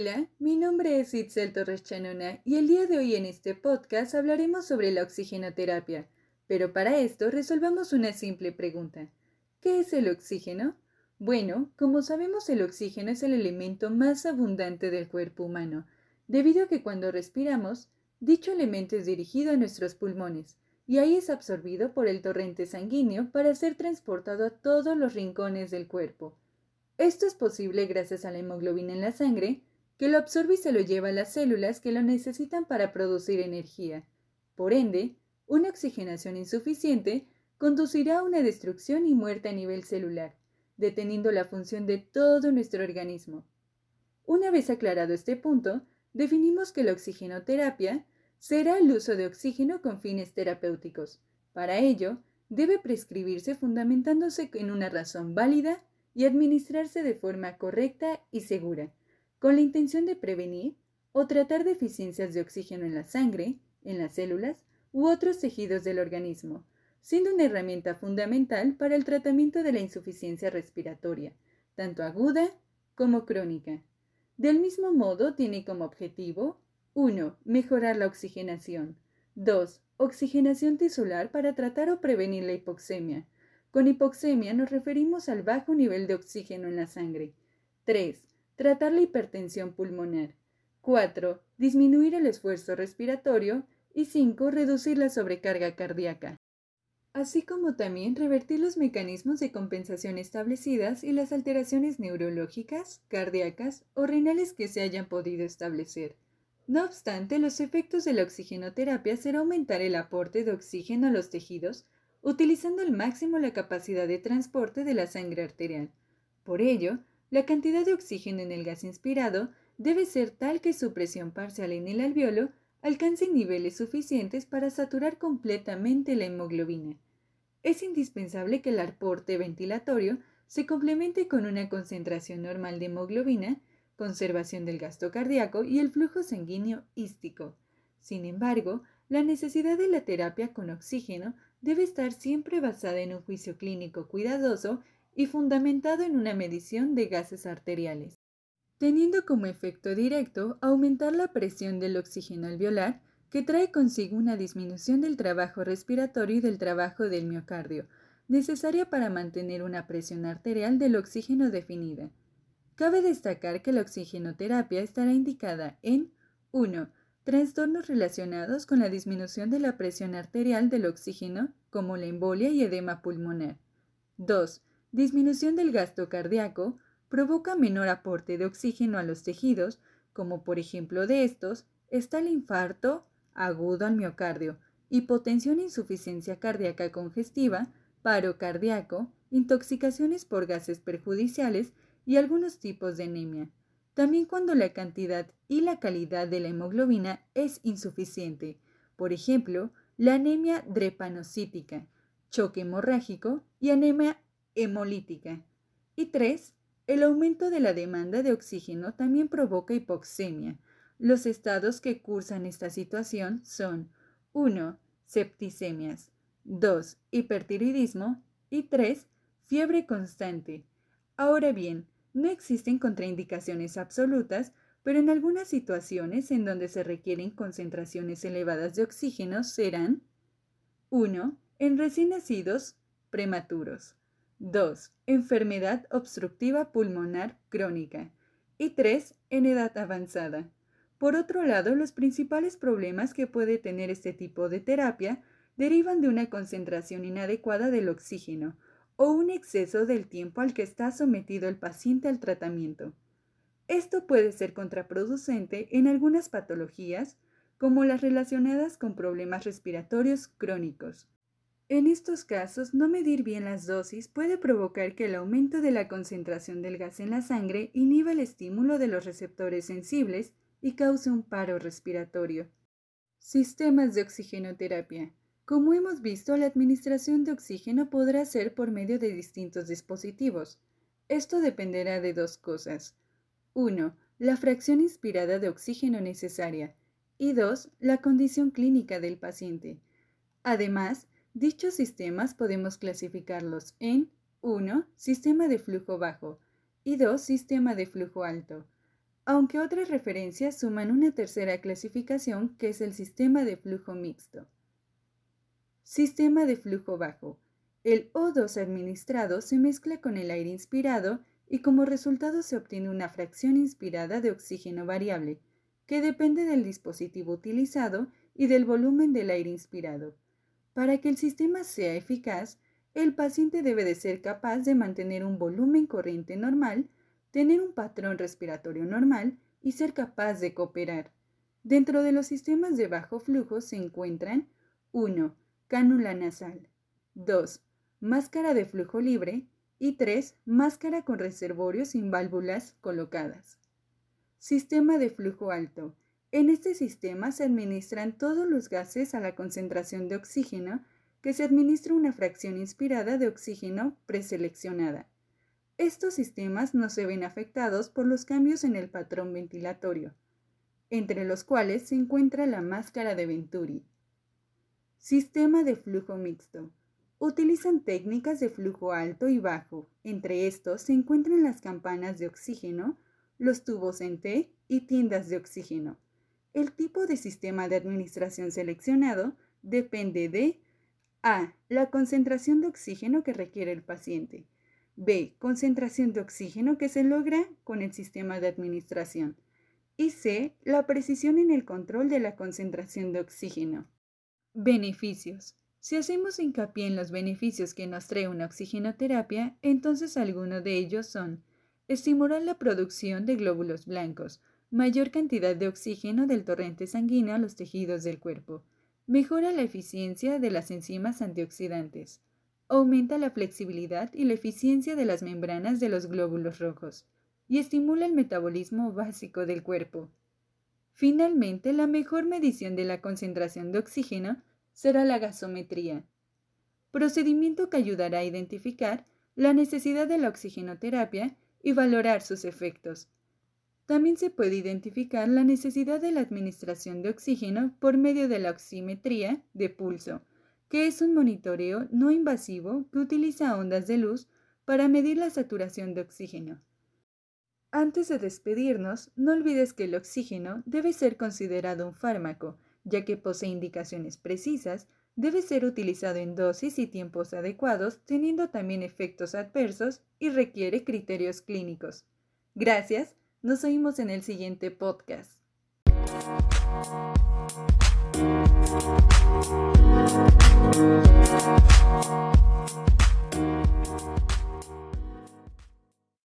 Hola, mi nombre es Itzel Torres Chanona y el día de hoy en este podcast hablaremos sobre la oxigenoterapia. Pero para esto resolvamos una simple pregunta. ¿Qué es el oxígeno? Bueno, como sabemos el oxígeno es el elemento más abundante del cuerpo humano, debido a que cuando respiramos, dicho elemento es dirigido a nuestros pulmones y ahí es absorbido por el torrente sanguíneo para ser transportado a todos los rincones del cuerpo. Esto es posible gracias a la hemoglobina en la sangre, que lo absorbe y se lo lleva a las células que lo necesitan para producir energía. Por ende, una oxigenación insuficiente conducirá a una destrucción y muerte a nivel celular, deteniendo la función de todo nuestro organismo. Una vez aclarado este punto, definimos que la oxigenoterapia será el uso de oxígeno con fines terapéuticos. Para ello, debe prescribirse fundamentándose en una razón válida y administrarse de forma correcta y segura con la intención de prevenir o tratar deficiencias de oxígeno en la sangre, en las células u otros tejidos del organismo, siendo una herramienta fundamental para el tratamiento de la insuficiencia respiratoria, tanto aguda como crónica. Del mismo modo, tiene como objetivo 1. Mejorar la oxigenación. 2. Oxigenación tisular para tratar o prevenir la hipoxemia. Con hipoxemia nos referimos al bajo nivel de oxígeno en la sangre. 3. Tratar la hipertensión pulmonar. 4. Disminuir el esfuerzo respiratorio. Y 5. Reducir la sobrecarga cardíaca. Así como también revertir los mecanismos de compensación establecidas y las alteraciones neurológicas, cardíacas o renales que se hayan podido establecer. No obstante, los efectos de la oxigenoterapia será aumentar el aporte de oxígeno a los tejidos, utilizando al máximo la capacidad de transporte de la sangre arterial. Por ello, la cantidad de oxígeno en el gas inspirado debe ser tal que su presión parcial en el alveolo alcance niveles suficientes para saturar completamente la hemoglobina. Es indispensable que el aporte ventilatorio se complemente con una concentración normal de hemoglobina, conservación del gasto cardíaco y el flujo sanguíneo ístico. Sin embargo, la necesidad de la terapia con oxígeno debe estar siempre basada en un juicio clínico cuidadoso y fundamentado en una medición de gases arteriales, teniendo como efecto directo aumentar la presión del oxígeno alveolar, que trae consigo una disminución del trabajo respiratorio y del trabajo del miocardio, necesaria para mantener una presión arterial del oxígeno definida. Cabe destacar que la oxigenoterapia estará indicada en 1. Trastornos relacionados con la disminución de la presión arterial del oxígeno, como la embolia y edema pulmonar. 2 disminución del gasto cardíaco, provoca menor aporte de oxígeno a los tejidos, como por ejemplo de estos está el infarto agudo al miocardio, hipotensión e insuficiencia cardíaca congestiva, paro cardíaco, intoxicaciones por gases perjudiciales y algunos tipos de anemia. También cuando la cantidad y la calidad de la hemoglobina es insuficiente, por ejemplo, la anemia drepanocítica, choque hemorrágico y anemia hemolítica. Y tres, el aumento de la demanda de oxígeno también provoca hipoxemia. Los estados que cursan esta situación son 1. Septicemias, 2. Hipertiroidismo y 3. Fiebre constante. Ahora bien, no existen contraindicaciones absolutas, pero en algunas situaciones en donde se requieren concentraciones elevadas de oxígeno serán 1. En recién nacidos prematuros. 2. Enfermedad obstructiva pulmonar crónica. Y 3. En edad avanzada. Por otro lado, los principales problemas que puede tener este tipo de terapia derivan de una concentración inadecuada del oxígeno o un exceso del tiempo al que está sometido el paciente al tratamiento. Esto puede ser contraproducente en algunas patologías, como las relacionadas con problemas respiratorios crónicos. En estos casos, no medir bien las dosis puede provocar que el aumento de la concentración del gas en la sangre inhiba el estímulo de los receptores sensibles y cause un paro respiratorio. Sistemas de oxigenoterapia. Como hemos visto, la administración de oxígeno podrá ser por medio de distintos dispositivos. Esto dependerá de dos cosas. 1. La fracción inspirada de oxígeno necesaria. Y 2. La condición clínica del paciente. Además, Dichos sistemas podemos clasificarlos en 1. Sistema de flujo bajo y 2. Sistema de flujo alto. aunque otras referencias suman una tercera clasificación que es el sistema de flujo mixto. Sistema de flujo bajo. El O2 administrado se mezcla con el aire inspirado y como resultado se obtiene una fracción inspirada de oxígeno variable, que depende del dispositivo utilizado y del volumen del aire inspirado. Para que el sistema sea eficaz, el paciente debe de ser capaz de mantener un volumen corriente normal, tener un patrón respiratorio normal y ser capaz de cooperar. Dentro de los sistemas de bajo flujo se encuentran 1. Cánula nasal 2. Máscara de flujo libre y 3. Máscara con reservorios sin válvulas colocadas. Sistema de flujo alto. En este sistema se administran todos los gases a la concentración de oxígeno que se administra una fracción inspirada de oxígeno preseleccionada. Estos sistemas no se ven afectados por los cambios en el patrón ventilatorio, entre los cuales se encuentra la máscara de Venturi. Sistema de flujo mixto. Utilizan técnicas de flujo alto y bajo. Entre estos se encuentran las campanas de oxígeno, los tubos en T y tiendas de oxígeno. El tipo de sistema de administración seleccionado depende de A. La concentración de oxígeno que requiere el paciente. B. Concentración de oxígeno que se logra con el sistema de administración. Y C. La precisión en el control de la concentración de oxígeno. Beneficios. Si hacemos hincapié en los beneficios que nos trae una oxigenoterapia, entonces algunos de ellos son estimular la producción de glóbulos blancos, mayor cantidad de oxígeno del torrente sanguíneo a los tejidos del cuerpo, mejora la eficiencia de las enzimas antioxidantes, aumenta la flexibilidad y la eficiencia de las membranas de los glóbulos rojos y estimula el metabolismo básico del cuerpo. Finalmente, la mejor medición de la concentración de oxígeno será la gasometría, procedimiento que ayudará a identificar la necesidad de la oxigenoterapia y valorar sus efectos. También se puede identificar la necesidad de la administración de oxígeno por medio de la oximetría de pulso, que es un monitoreo no invasivo que utiliza ondas de luz para medir la saturación de oxígeno. Antes de despedirnos, no olvides que el oxígeno debe ser considerado un fármaco, ya que posee indicaciones precisas debe ser utilizado en dosis y tiempos adecuados, teniendo también efectos adversos y requiere criterios clínicos. Gracias, nos oímos en el siguiente podcast.